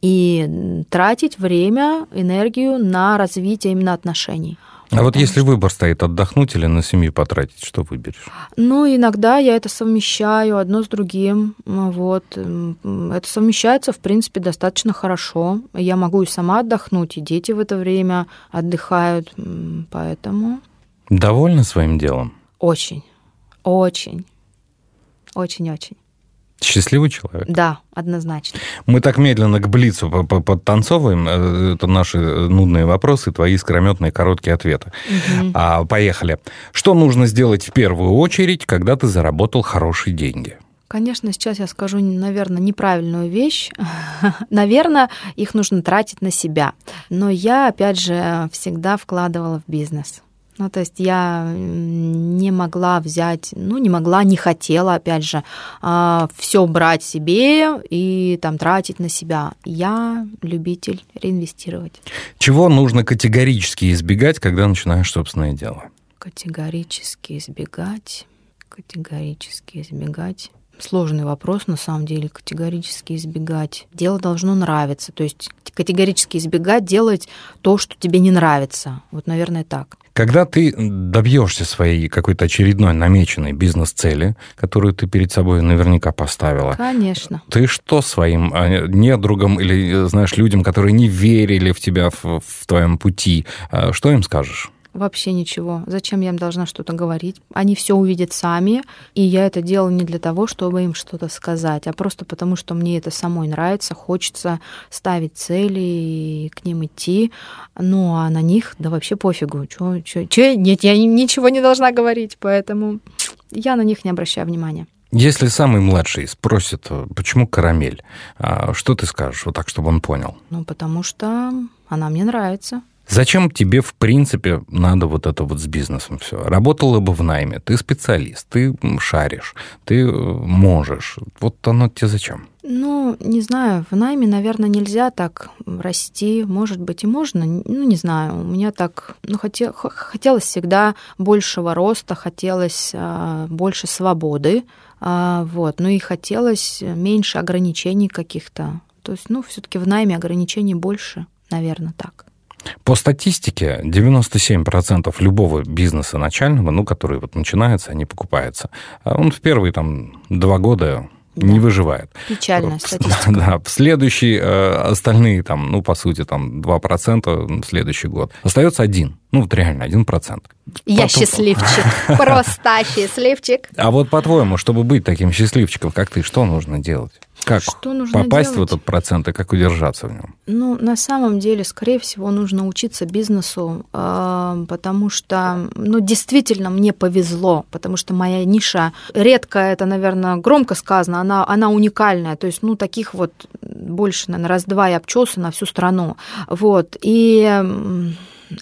и тратить время, энергию на развитие именно отношений. А вот если выбор стоит отдохнуть или на семью потратить, что выберешь? Ну, иногда я это совмещаю одно с другим. Вот. Это совмещается, в принципе, достаточно хорошо. Я могу и сама отдохнуть, и дети в это время отдыхают. Поэтому Довольна своим делом? очень, очень, очень-очень. Счастливый человек? Да, однозначно. Мы так медленно к Блицу по- по- подтанцовываем. Э, Это наши нудные вопросы, твои искрометные короткие ответы. А, поехали. Что нужно сделать в первую очередь, когда ты заработал хорошие деньги? Конечно, сейчас я скажу, наверное, неправильную вещь. наверное, их нужно тратить на себя. Но я, опять же, всегда вкладывала в бизнес. Ну, то есть я не могла взять, ну, не могла, не хотела, опять же, все брать себе и там тратить на себя. Я любитель реинвестировать. Чего нужно категорически избегать, когда начинаешь собственное дело? Категорически избегать, категорически избегать. Сложный вопрос, на самом деле, категорически избегать. Дело должно нравиться, то есть категорически избегать делать то, что тебе не нравится. Вот, наверное, так. Когда ты добьешься своей какой-то очередной намеченной бизнес-цели, которую ты перед собой наверняка поставила, Конечно. ты что своим а, недругам или, знаешь, людям, которые не верили в тебя в, в твоем пути, а, что им скажешь? Вообще ничего. Зачем я им должна что-то говорить? Они все увидят сами, и я это делаю не для того, чтобы им что-то сказать, а просто потому, что мне это самой нравится, хочется ставить цели и к ним идти. Ну, а на них, да вообще пофигу. Чё, чё, чё? Нет, я им ничего не должна говорить, поэтому я на них не обращаю внимания. Если самый младший спросит, почему карамель, а что ты скажешь, вот так, чтобы он понял? Ну, потому что она мне нравится. Зачем тебе, в принципе, надо вот это вот с бизнесом все? Работала бы в найме, ты специалист, ты шаришь, ты э, можешь. Вот оно тебе зачем? Ну, не знаю, в найме, наверное, нельзя так расти. Может быть, и можно. Ну, не знаю. У меня так, ну, хотел, хотелось всегда большего роста, хотелось а, больше свободы, а, вот. Ну и хотелось меньше ограничений каких-то. То есть, ну, все-таки в найме ограничений больше, наверное, так. По статистике, 97% любого бизнеса начального, ну, который вот начинается, они покупаются, а он в первые там два года да. не выживает. Печальная статистика. Да, в следующий, э, остальные там, ну, по сути, там 2% в следующий год. Остается один. Ну, вот реально, один процент. Я Потом... счастливчик. Просто счастливчик. А вот по-твоему, чтобы быть таким счастливчиком, как ты, что нужно делать? Как что нужно попасть делать? в этот процент и как удержаться в нем? Ну, на самом деле, скорее всего, нужно учиться бизнесу, э, потому что, ну, действительно, мне повезло, потому что моя ниша редкая, это, наверное, громко сказано, она, она уникальная, то есть, ну, таких вот больше, наверное, раз-два и обчелся на всю страну, вот, и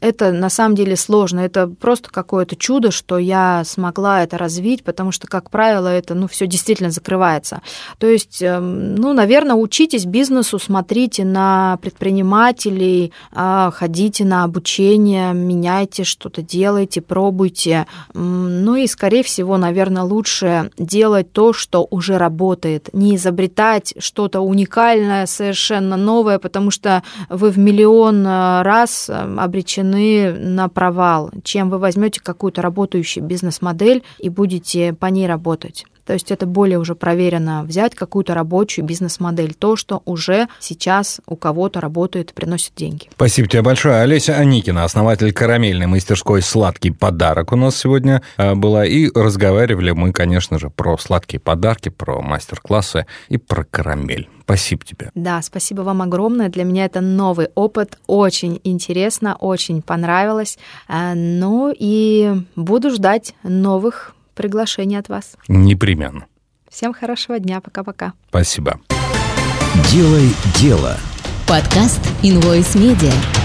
это на самом деле сложно. Это просто какое-то чудо, что я смогла это развить, потому что, как правило, это ну, все действительно закрывается. То есть, эм, ну, наверное, учитесь бизнесу, смотрите на предпринимателей, а, ходите на обучение, меняйте что-то, делайте, пробуйте. Ну и, скорее всего, наверное, лучше делать то, что уже работает, не изобретать что-то уникальное, совершенно новое, потому что вы в миллион э, раз э, обречены обречены на провал, чем вы возьмете какую-то работающую бизнес-модель и будете по ней работать. То есть это более уже проверено взять какую-то рабочую бизнес-модель, то, что уже сейчас у кого-то работает и приносит деньги. Спасибо тебе большое. Олеся Аникина, основатель карамельной мастерской «Сладкий подарок» у нас сегодня э, была. И разговаривали мы, конечно же, про сладкие подарки, про мастер-классы и про карамель. Спасибо тебе. Да, спасибо вам огромное. Для меня это новый опыт. Очень интересно, очень понравилось. Э, ну и буду ждать новых приглашение от вас. Непременно. Всем хорошего дня. Пока-пока. Спасибо. Делай дело. Подкаст Invoice Media.